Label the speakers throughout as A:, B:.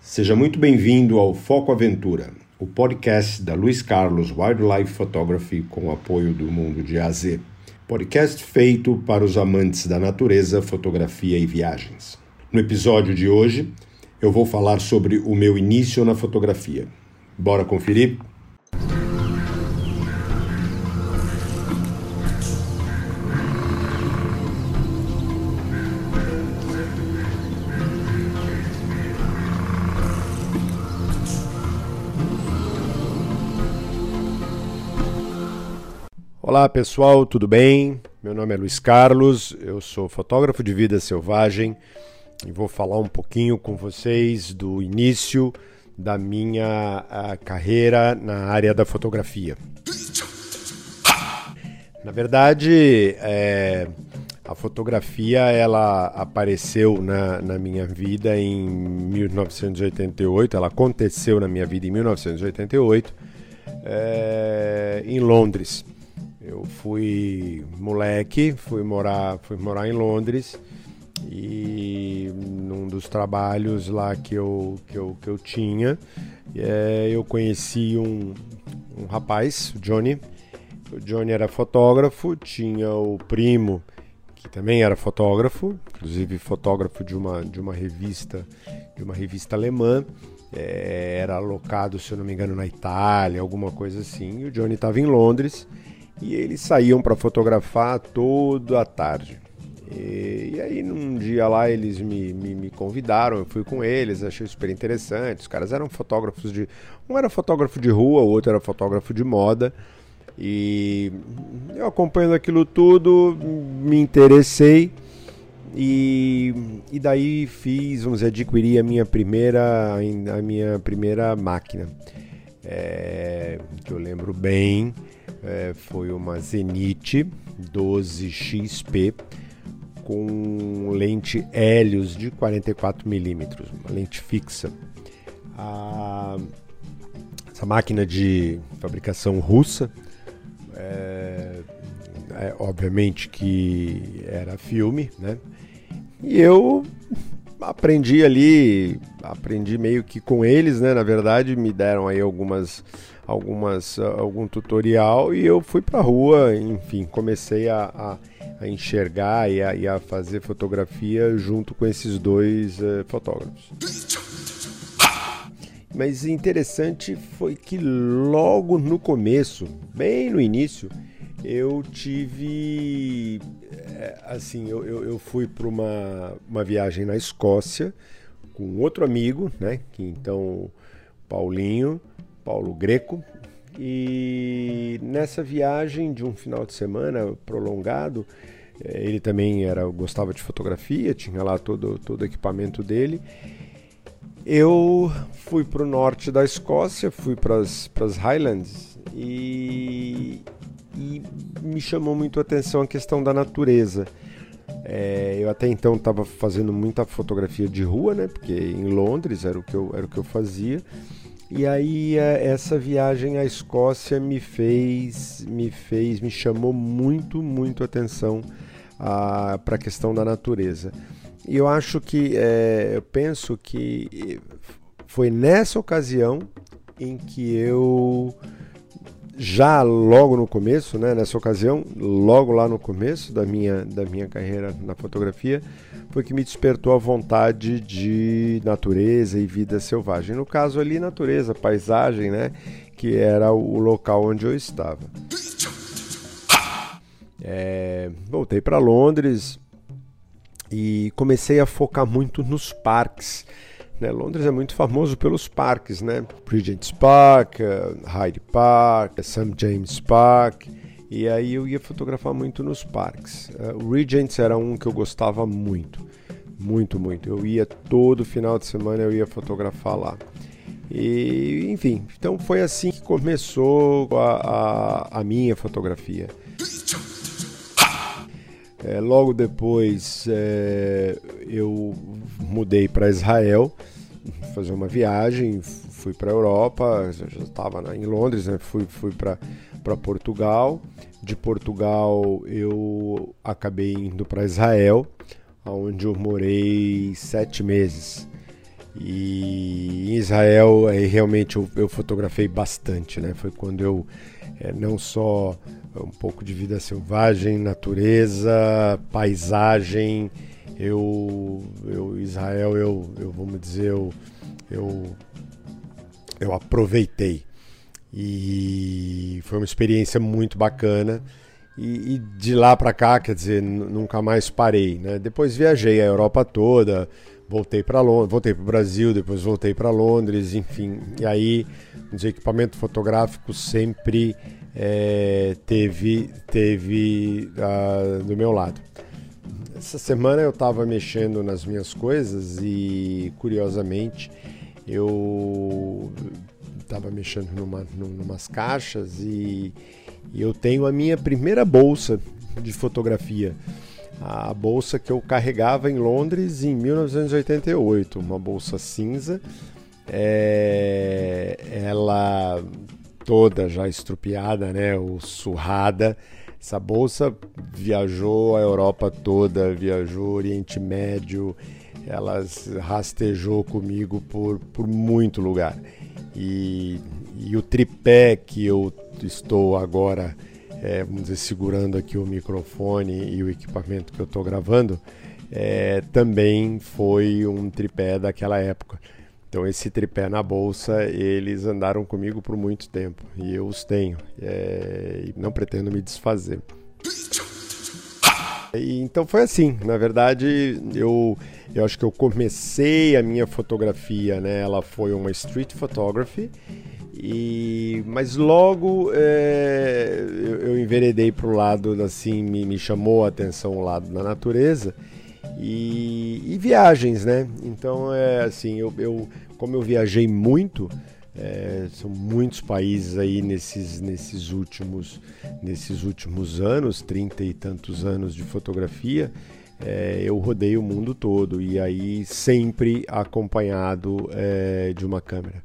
A: Seja muito bem-vindo ao Foco Aventura, o podcast da Luiz Carlos Wildlife Photography com o apoio do Mundo de AZ. Podcast feito para os amantes da natureza, fotografia e viagens. No episódio de hoje, eu vou falar sobre o meu início na fotografia. Bora conferir? Olá pessoal, tudo bem? Meu nome é Luiz Carlos, eu sou fotógrafo de vida selvagem e vou falar um pouquinho com vocês do início da minha carreira na área da fotografia. Na verdade, é, a fotografia ela apareceu na, na minha vida em 1988, ela aconteceu na minha vida em 1988, é, em Londres. Eu fui moleque, fui morar, fui morar em Londres e num dos trabalhos lá que eu, que eu, que eu tinha, é, eu conheci um, um rapaz, o Johnny. O Johnny era fotógrafo, tinha o primo que também era fotógrafo, inclusive fotógrafo de uma, de uma revista, de uma revista alemã. É, era alocado, se eu não me engano, na Itália, alguma coisa assim. E o Johnny estava em Londres e eles saíam para fotografar toda a tarde. E, e, aí num dia lá eles me, me, me, convidaram, eu fui com eles, achei super interessante. Os caras eram fotógrafos de. Um era fotógrafo de rua, o outro era fotógrafo de moda. E eu acompanhando aquilo tudo, me interessei. E, e daí fiz, vamos dizer, adquiri a minha primeira, a minha primeira máquina. É, que eu lembro bem, é, foi uma Zenith 12XP com lente Helios de 44mm, uma lente fixa. A, essa máquina de fabricação russa, é, é, obviamente que era filme, né? E eu aprendi ali, aprendi meio que com eles, né? Na verdade, me deram aí algumas algumas algum tutorial e eu fui para rua, enfim, comecei a, a, a enxergar e a, e a, fazer fotografia junto com esses dois uh, fotógrafos. Mas interessante foi que logo no começo, bem no início, eu tive é, assim, eu, eu, eu fui para uma, uma viagem na Escócia com outro amigo, né? Que então Paulinho, Paulo Greco, e nessa viagem de um final de semana prolongado, é, ele também era gostava de fotografia, tinha lá todo todo o equipamento dele. Eu fui para o norte da Escócia, fui para as Highlands e e me chamou muito a atenção a questão da natureza. É, eu até então estava fazendo muita fotografia de rua, né? Porque em Londres era o que eu, era o que eu fazia. E aí é, essa viagem à Escócia me fez, me fez, me chamou muito, muito atenção para a questão da natureza. E eu acho que, é, eu penso que foi nessa ocasião em que eu já logo no começo, né, nessa ocasião, logo lá no começo da minha, da minha carreira na fotografia, foi que me despertou a vontade de natureza e vida selvagem. No caso ali, natureza, paisagem, né, que era o local onde eu estava. É, voltei para Londres e comecei a focar muito nos parques né? Londres é muito famoso pelos parques, né? Regent's Park, uh, Hyde Park, St. James Park. E aí eu ia fotografar muito nos parques. Uh, o Regent's era um que eu gostava muito, muito, muito. Eu ia todo final de semana eu ia fotografar lá. E enfim, então foi assim que começou a, a, a minha fotografia. É, logo depois é, eu mudei para Israel, fazer uma viagem, fui para a Europa, já estava em Londres, né? fui, fui para Portugal. De Portugal eu acabei indo para Israel, onde eu morei sete meses. E Israel, aí realmente eu, eu fotografei bastante, né? Foi quando eu é, não só um pouco de vida selvagem, natureza, paisagem, eu, eu Israel, eu, eu vamos dizer, eu, eu, eu aproveitei e foi uma experiência muito bacana. E, e de lá para cá, quer dizer, nunca mais parei. Né? Depois viajei a Europa toda, voltei para Londres, voltei para o Brasil, depois voltei para Londres, enfim. E aí, o equipamento fotográfico sempre é, teve, teve uh, do meu lado. Essa semana eu estava mexendo nas minhas coisas e, curiosamente, eu estava mexendo numa, numas caixas e, e eu tenho a minha primeira bolsa de fotografia a bolsa que eu carregava em Londres em 1988, uma bolsa cinza. É, ela toda já estrupiada, né, ou surrada. Essa bolsa viajou a Europa toda, viajou Oriente Médio, ela rastejou comigo por, por muito lugar. E, e o tripé que eu estou agora é, vamos dizer, segurando aqui o microfone e o equipamento que eu estou gravando, é, também foi um tripé daquela época. Então esse tripé na bolsa, eles andaram comigo por muito tempo e eu os tenho é, e não pretendo me desfazer. E, então foi assim, na verdade eu, eu acho que eu comecei a minha fotografia, né? Ela foi uma street photography e, mas logo é, eu, eu, enveredei para o lado, assim, me, me, chamou a atenção o lado da natureza e, e viagens, né? Então, é assim, eu, eu como eu viajei muito, é, são muitos países aí nesses, nesses, últimos, nesses últimos anos, trinta e tantos anos de fotografia, é, eu rodei o mundo todo e aí sempre acompanhado é, de uma câmera.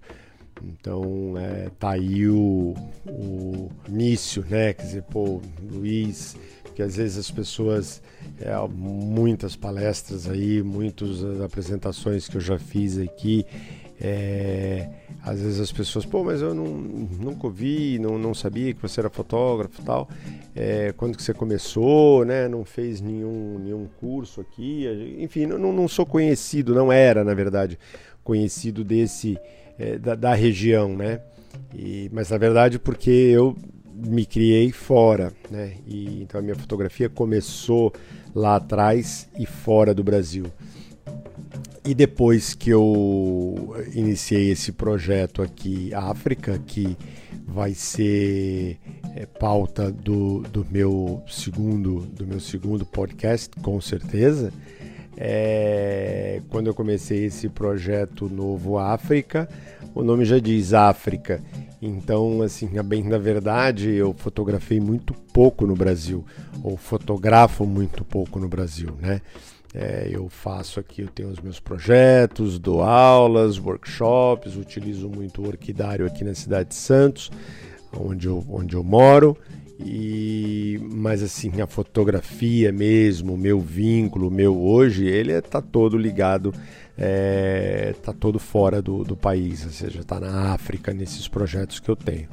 A: Então, é, tá aí o, o início, né? Quer dizer, pô, Luiz, que às vezes as pessoas, é, muitas palestras aí, muitas apresentações que eu já fiz aqui, é, às vezes as pessoas, pô, mas eu não, nunca ouvi, não, não sabia que você era fotógrafo e tal. É, quando que você começou, né? Não fez nenhum, nenhum curso aqui. Enfim, não, não sou conhecido, não era, na verdade, conhecido desse é, da, da, região, né? E, mas na verdade porque eu me criei fora, né? E, então a minha fotografia começou lá atrás e fora do Brasil. E depois que eu iniciei esse projeto aqui, África, que vai ser é, pauta do, do meu segundo do meu segundo podcast, com certeza. É, quando eu comecei esse projeto Novo África, o nome já diz África. Então, assim, a bem da verdade, eu fotografei muito pouco no Brasil, ou fotografo muito pouco no Brasil, né? É, eu faço aqui, eu tenho os meus projetos, dou aulas, workshops, utilizo muito o orquidário aqui na cidade de Santos, onde eu, onde eu moro. E, mas assim, a fotografia mesmo, o meu vínculo, o meu hoje, ele está todo ligado, está é, todo fora do, do país, ou seja, está na África, nesses projetos que eu tenho.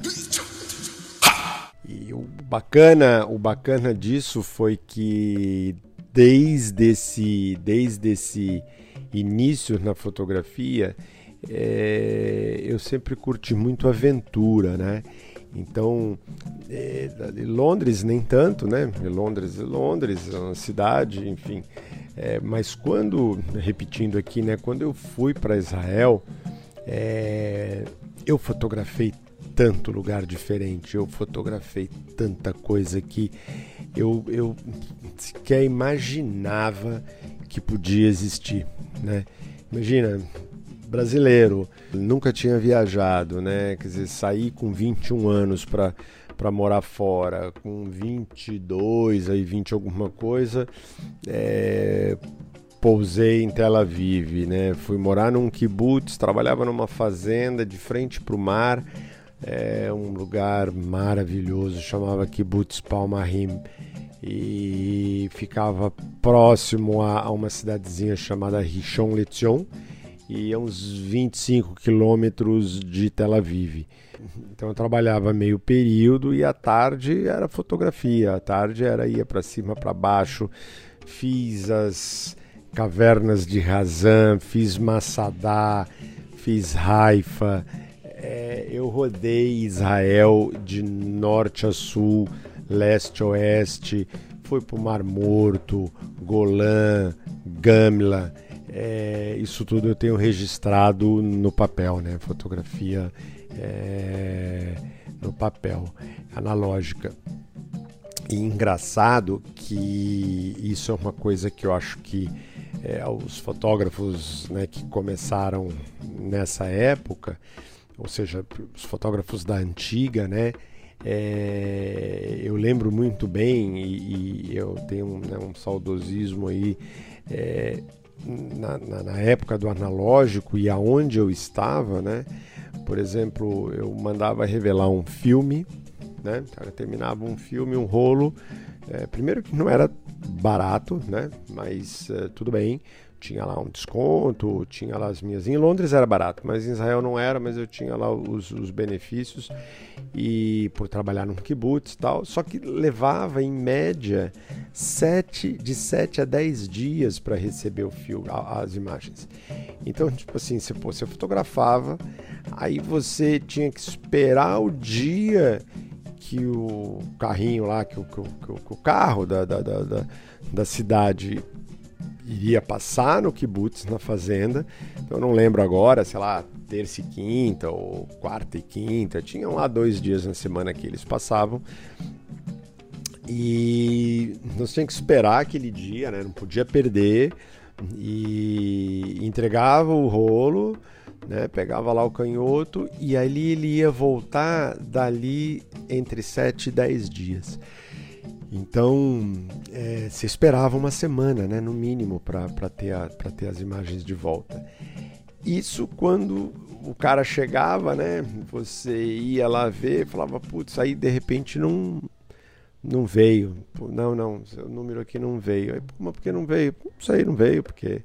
A: E o bacana, o bacana disso foi que desde esse, desde esse início na fotografia, é, eu sempre curti muito aventura, né? Então, é, Londres nem tanto, né? Londres é Londres, é uma cidade, enfim. É, mas quando, repetindo aqui, né? Quando eu fui para Israel, é, eu fotografei tanto lugar diferente, eu fotografei tanta coisa que eu, eu sequer imaginava que podia existir, né? Imagina, brasileiro, nunca tinha viajado, né? Quer dizer, sair com 21 anos para para morar fora, com 22, aí 20 alguma coisa, é, pousei em Tel Aviv, né? Fui morar num kibbutz, trabalhava numa fazenda de frente para o mar, é um lugar maravilhoso, chamava Kibbutz Palmahim e ficava próximo a, a uma cidadezinha chamada Rishon LeZion e a uns 25 quilômetros de Tel Aviv. Então eu trabalhava meio período e à tarde era fotografia, à tarde era ia para cima, para baixo, fiz as cavernas de Razan, fiz Massadá, fiz Haifa, é, eu rodei Israel de norte a sul, leste a oeste, fui para o Mar Morto, Golã, Gamla, é, isso tudo eu tenho registrado no papel, né? Fotografia é, no papel, analógica. E engraçado que isso é uma coisa que eu acho que é, os fotógrafos né, que começaram nessa época, ou seja, os fotógrafos da antiga, né? É, eu lembro muito bem e, e eu tenho né, um saudosismo aí é, na, na, na, época do analógico e aonde eu estava, né? Por exemplo, eu mandava revelar um filme, né? Cara, terminava um filme, um rolo. É, primeiro que não era barato, né? Mas é, tudo bem tinha lá um desconto, tinha lá as minhas. Em Londres era barato, mas em Israel não era, mas eu tinha lá os, os benefícios e por trabalhar num kibbutz e tal. Só que levava em média sete, de 7 a 10 dias para receber o fio, as imagens. Então, tipo assim, você, você fotografava, aí você tinha que esperar o dia que o carrinho lá, que o, que o, que o carro da, da, da, da cidade iria passar no kibbutz, na fazenda. Então, eu não lembro agora, sei lá, terça e quinta ou quarta e quinta. Tinham lá dois dias na semana que eles passavam. E nós tínhamos que esperar aquele dia, né? Não podia perder. E entregava o rolo, né? Pegava lá o canhoto e ali ele ia voltar dali entre 7 e 10 dias. Então, é, se esperava uma semana, né, no mínimo, para ter, ter as imagens de volta. Isso quando o cara chegava, né, você ia lá ver, falava, putz, aí de repente não, não veio. Não, não, seu número aqui não veio. Aí, mas por que não veio? Não sei, não veio, porque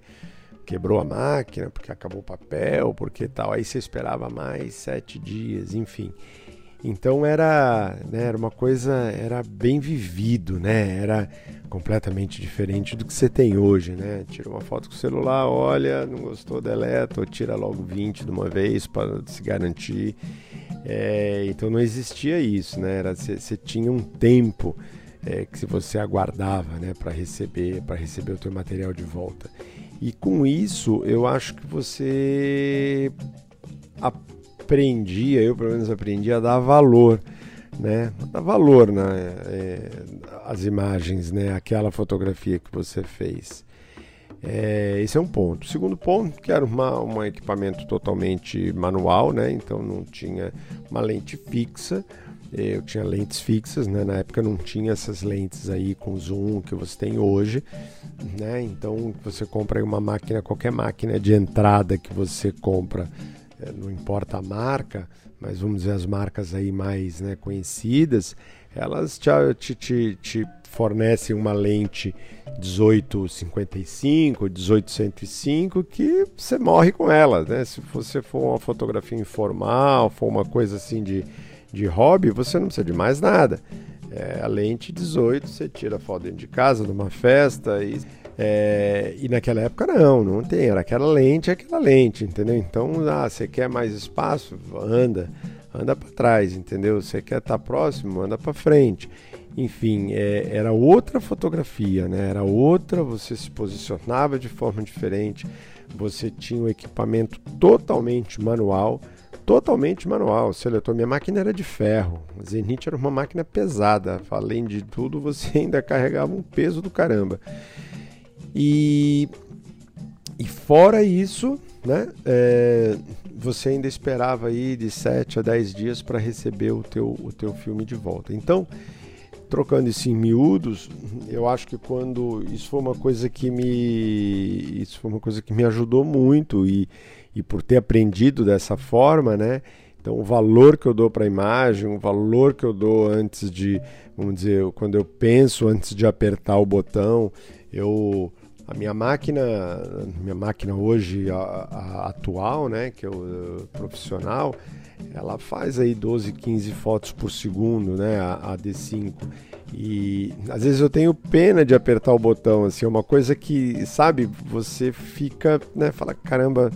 A: quebrou a máquina, porque acabou o papel, porque tal. Aí você esperava mais sete dias, enfim. Então era, né, era uma coisa, era bem vivido, né? Era completamente diferente do que você tem hoje, né? Tira uma foto com o celular, olha, não gostou, deleta, ou tira logo 20 de uma vez para se garantir. É, então não existia isso, né? Era, você, tinha um tempo é, que você aguardava, né, para receber, para receber o teu material de volta. E com isso, eu acho que você aprendia, eu pelo menos aprendi a dar valor, né? Dar valor né? É, às imagens, né? Aquela fotografia que você fez. É, esse é um ponto. Segundo ponto, que era uma, um equipamento totalmente manual, né? Então não tinha uma lente fixa. Eu tinha lentes fixas, né? Na época não tinha essas lentes aí com zoom que você tem hoje, né? Então você compra uma máquina, qualquer máquina de entrada que você compra é, não importa a marca, mas vamos dizer as marcas aí mais né, conhecidas, elas te, te, te, fornecem uma lente 1855, 1805 que você morre com ela, né? Se você for uma fotografia informal, for uma coisa assim de, de hobby, você não precisa de mais nada. É, a lente 18, você tira foto dentro de casa, numa festa e é, e naquela época não, não tem, era aquela lente, aquela lente, entendeu? Então, ah, você quer mais espaço? Anda, anda para trás, entendeu? Você quer estar tá próximo? Anda para frente. Enfim, é, era outra fotografia, né? Era outra, você se posicionava de forma diferente, você tinha um equipamento totalmente manual, totalmente manual. Seletor, minha máquina era de ferro. A Zenith era uma máquina pesada. Além de tudo, você ainda carregava um peso do caramba. E, e fora isso, né, é, você ainda esperava aí de 7 a 10 dias para receber o teu, o teu filme de volta. Então, trocando isso em miúdos, eu acho que quando isso foi uma coisa que me isso foi uma coisa que me ajudou muito e, e por ter aprendido dessa forma, né? Então o valor que eu dou para a imagem, o valor que eu dou antes de, vamos dizer, quando eu penso antes de apertar o botão, eu a minha máquina, minha máquina hoje a, a atual, né, que é o profissional, ela faz aí 12, 15 fotos por segundo, né, a, a D5. E às vezes eu tenho pena de apertar o botão, assim, é uma coisa que, sabe, você fica, né, fala, caramba,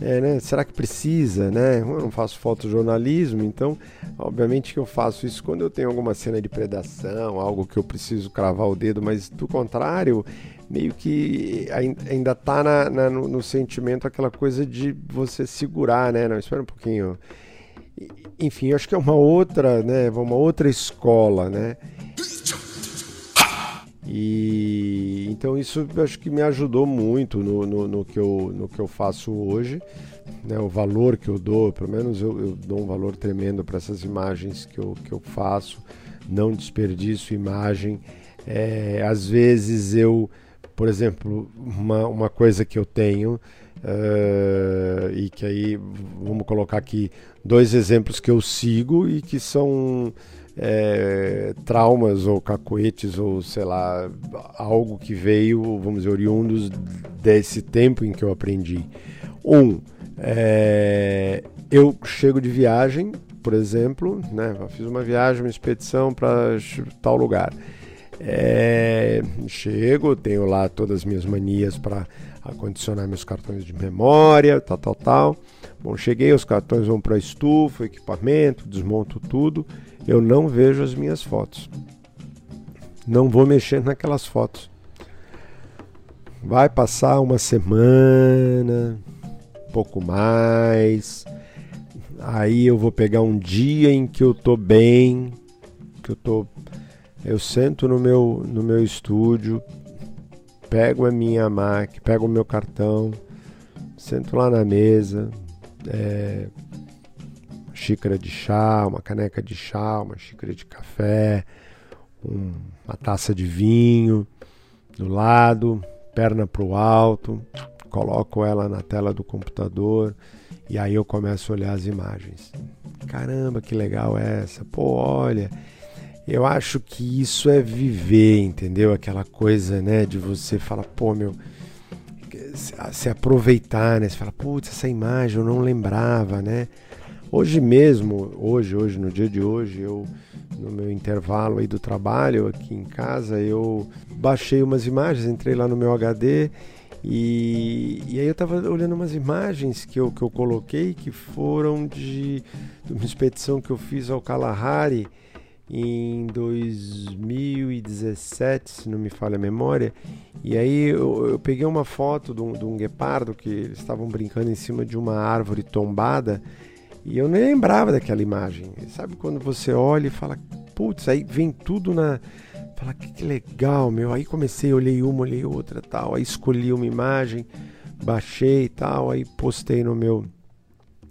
A: é, né, será que precisa, né? Eu não faço fotojornalismo, então, obviamente que eu faço isso quando eu tenho alguma cena de predação, algo que eu preciso cravar o dedo, mas do contrário, meio que ainda tá na, na, no, no, sentimento aquela coisa de você segurar, né? Não, espera um pouquinho. Enfim, acho que é uma outra, né? Uma outra escola, né? E então isso acho que me ajudou muito no, no, no, que, eu, no que eu faço hoje. Né, o valor que eu dou, pelo menos eu, eu dou um valor tremendo para essas imagens que eu, que eu faço, não desperdiço imagem. É, às vezes eu, por exemplo, uma, uma coisa que eu tenho, uh, e que aí vamos colocar aqui dois exemplos que eu sigo e que são é, traumas ou cacoetes ou sei lá, algo que veio, vamos dizer, oriundos desse tempo em que eu aprendi. Um, é, eu chego de viagem, por exemplo, né, fiz uma viagem, uma expedição para tal lugar. É, chego, tenho lá todas as minhas manias para acondicionar meus cartões de memória, tal, tal, tal. Bom, cheguei, os cartões vão para a estufa, equipamento, desmonto tudo eu não vejo as minhas fotos. Não vou mexer naquelas fotos. Vai passar uma semana, pouco mais. Aí eu vou pegar um dia em que eu tô bem, que eu tô eu sento no meu no meu estúdio, pego a minha máquina, pego o meu cartão, sento lá na mesa, é, xícara de chá, uma caneca de chá, uma xícara de café, um, uma taça de vinho do lado, perna para o alto, coloco ela na tela do computador e aí eu começo a olhar as imagens. Caramba, que legal é essa! Pô, olha, eu acho que isso é viver, entendeu? Aquela coisa, né, de você falar, pô, meu, se aproveitar, né? Você fala, putz, essa imagem eu não lembrava, né? Hoje mesmo, hoje, hoje, no dia de hoje, eu no meu intervalo aí do trabalho aqui em casa, eu baixei umas imagens, entrei lá no meu HD e, e aí eu estava olhando umas imagens que eu, que eu coloquei que foram de, de uma expedição que eu fiz ao Kalahari em 2017, se não me falha a memória. E aí eu, eu peguei uma foto de um, de um guepardo que eles estavam brincando em cima de uma árvore tombada e eu nem lembrava daquela imagem. Sabe quando você olha e fala, putz, aí vem tudo na. Fala, que, legal, meu. Aí comecei, olhei uma, olhei outra tal. Aí escolhi uma imagem, baixei e tal. Aí postei no meu,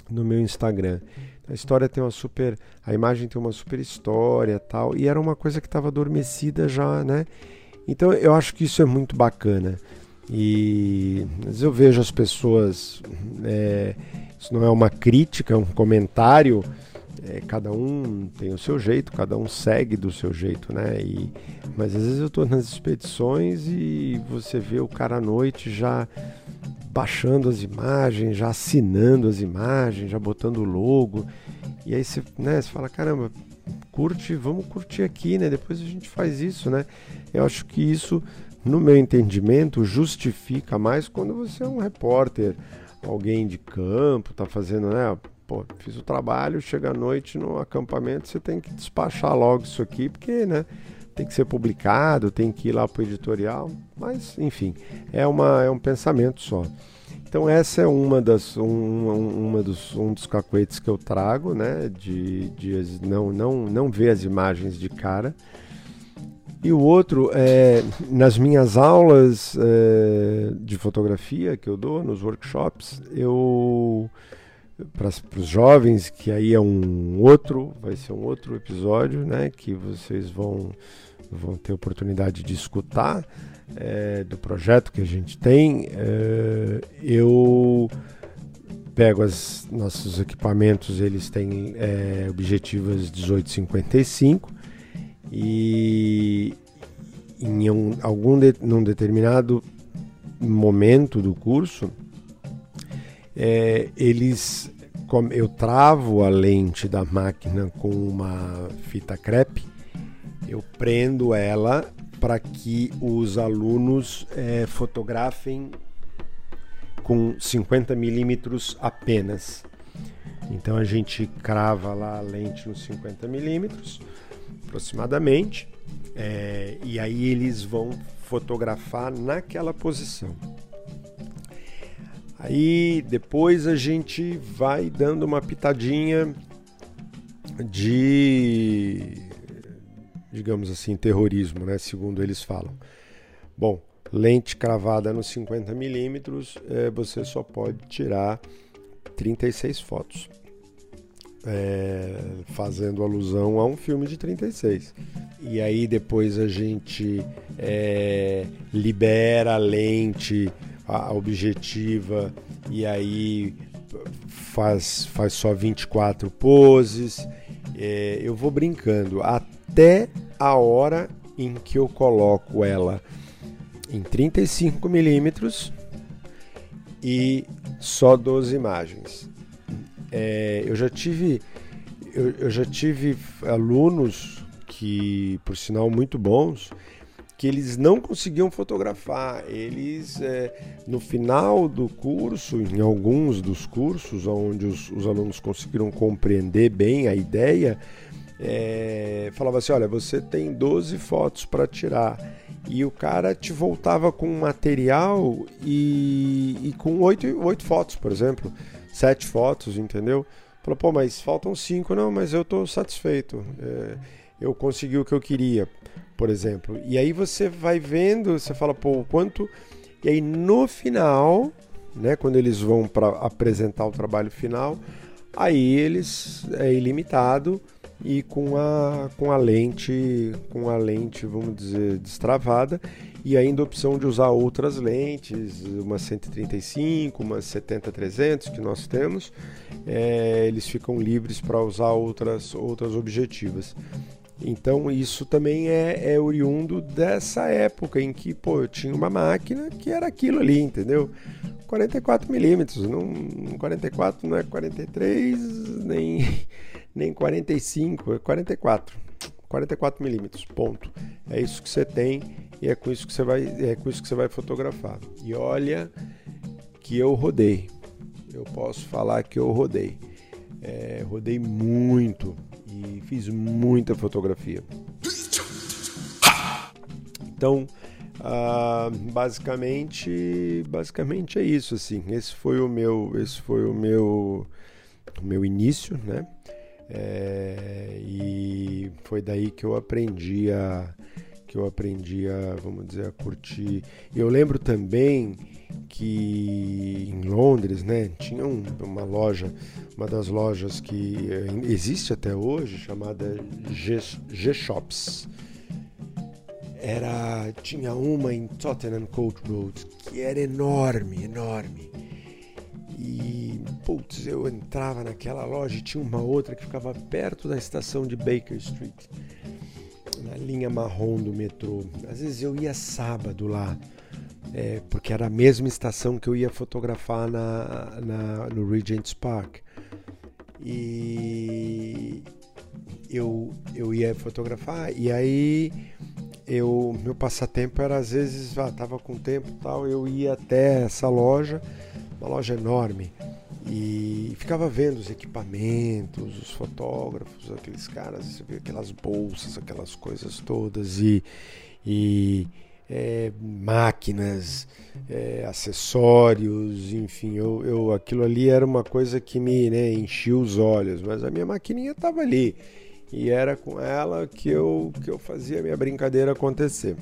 A: no meu Instagram. A história tem uma super. A imagem tem uma super história tal. E era uma coisa que estava adormecida já, né? Então eu acho que isso é muito bacana. E vezes eu vejo as pessoas. É, isso não é uma crítica, é um comentário. É, cada um tem o seu jeito, cada um segue do seu jeito, né? E, mas às vezes eu estou nas expedições e você vê o cara à noite já baixando as imagens, já assinando as imagens, já botando o logo. E aí você, né, você fala, caramba, curte, vamos curtir aqui, né? Depois a gente faz isso, né? Eu acho que isso, no meu entendimento, justifica mais quando você é um repórter alguém de campo, tá fazendo, né? Pô, fiz o trabalho, chega à noite no acampamento, você tem que despachar logo isso aqui, porque, né? Tem que ser publicado, tem que ir lá pro editorial, mas, enfim, é, uma, é um pensamento só. Então essa é uma das um, uma dos, um dos cacuetes que eu trago, né? De, de não, não, não ver as imagens de cara, e o outro, é, nas minhas aulas é, de fotografia que eu dou, nos workshops, eu para os jovens, que aí é um outro, vai ser um outro episódio, né, que vocês vão, vão ter oportunidade de escutar é, do projeto que a gente tem. É, eu pego os nossos equipamentos, eles têm é, objetivos 1855 e em um, algum de, num determinado momento do curso, é, eles eu travo a lente da máquina com uma fita crepe, eu prendo ela para que os alunos é, fotografem com 50 milímetros apenas. Então a gente crava lá a lente nos 50 milímetros, aproximadamente, é, e aí eles vão fotografar naquela posição. Aí depois a gente vai dando uma pitadinha de, digamos assim, terrorismo, né? Segundo eles falam. Bom, lente cravada nos 50 milímetros, é, você só pode tirar 36 fotos. É, fazendo alusão a um filme de 36. E aí depois a gente é, libera a lente, a objetiva, e aí faz, faz só 24 poses. É, eu vou brincando até a hora em que eu coloco ela em 35 milímetros e só 12 imagens. É, eu já tive eu, eu, já tive alunos que, por sinal, muito bons, que eles não conseguiam fotografar. Eles, é, no final do curso, em alguns dos cursos, onde os, os alunos conseguiram compreender bem a ideia, é, falava assim: olha, você tem 12 fotos para tirar. E o cara te voltava com material e, e com oito, oito fotos, por exemplo, sete fotos, entendeu? Falou, pô, mas faltam cinco, não, mas eu estou satisfeito, é, eu consegui o que eu queria, por exemplo. E aí você vai vendo, você fala, pô, o quanto. E aí no final, né, quando eles vão para apresentar o trabalho final, aí eles é ilimitado e com a, com a lente, com a lente, vamos dizer, destravada e ainda a opção de usar outras lentes, uma 135, uma 70-300 que nós temos, é, eles ficam livres para usar outras, outras objetivas. Então isso também é, é oriundo dessa época em que pô, eu tinha uma máquina que era aquilo ali, entendeu? 44 milímetros, não 44 não é 43 nem nem 45, é 44. 44 milímetros, ponto. É isso que você tem e é com isso que você vai, é com isso que você vai fotografar. E olha que eu rodei. Eu posso falar que eu rodei. É, rodei muito e fiz muita fotografia. Então, ah, basicamente, basicamente é isso assim. Esse foi o meu, esse foi o meu, o meu início, né? É, e foi daí que eu aprendi a que eu aprendi a, vamos dizer, a curtir. Eu lembro também que em Londres, né, tinha um, uma loja, uma das lojas que eh, existe até hoje, chamada G-Shops. Era, tinha uma em Tottenham Court Road que era enorme, enorme. E, putz, eu entrava naquela loja e tinha uma outra que ficava perto da estação de Baker Street, na linha marrom do metrô. Às vezes eu ia sábado lá, é, porque era a mesma estação que eu ia fotografar na, na, no Regent's Park. E eu, eu ia fotografar e aí eu meu passatempo era às vezes ah, tava com tempo tal eu ia até essa loja uma loja enorme e ficava vendo os equipamentos, os fotógrafos, aqueles caras, aquelas bolsas, aquelas coisas todas e, e é, máquinas, é, acessórios, enfim, eu, eu, aquilo ali era uma coisa que me né, enchia os olhos, mas a minha maquininha estava ali e era com ela que eu, que eu fazia a minha brincadeira acontecer.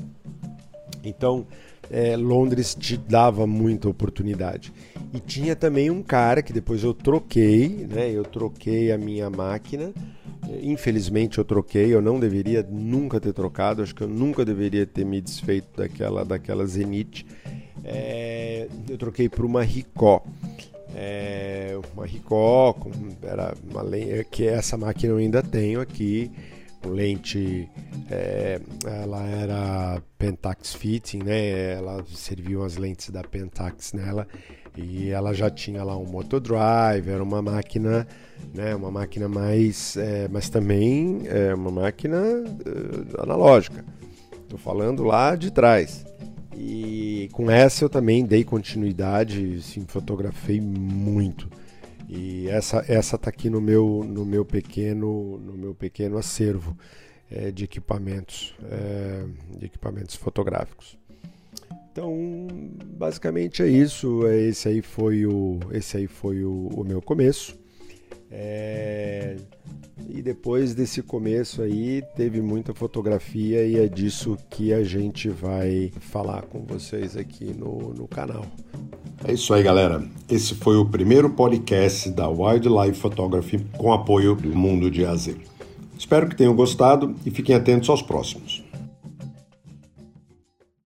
A: Então, é, Londres te dava muita oportunidade. E tinha também um cara que depois eu troquei, né? Eu troquei a minha máquina. Infelizmente eu troquei, eu não deveria nunca ter trocado, acho que eu nunca deveria ter me desfeito daquela, daquela Zenith. É, eu troquei por uma Ricoh. É, uma Ricoh, era uma, que essa máquina eu ainda tenho aqui, lente, é, ela era Pentax Fitting, né? Ela serviu as lentes da Pentax nela e ela já tinha lá um motodrive, era uma máquina, né? Uma máquina mais, é, mas também é uma máquina é, analógica. Estou falando lá de trás. E com essa eu também dei continuidade, assim, fotografei muito. E essa essa tá aqui no meu no meu pequeno no meu pequeno acervo é, de equipamentos é, de equipamentos fotográficos. Então, basicamente é isso. É, esse aí foi o esse aí foi o, o meu começo. É, e depois desse começo aí teve muita fotografia e é disso que a gente vai falar com vocês aqui no, no canal. É isso aí, galera. Esse foi o primeiro podcast da Wildlife Photography com apoio do Mundo de AZ. Espero que tenham gostado e fiquem atentos aos próximos.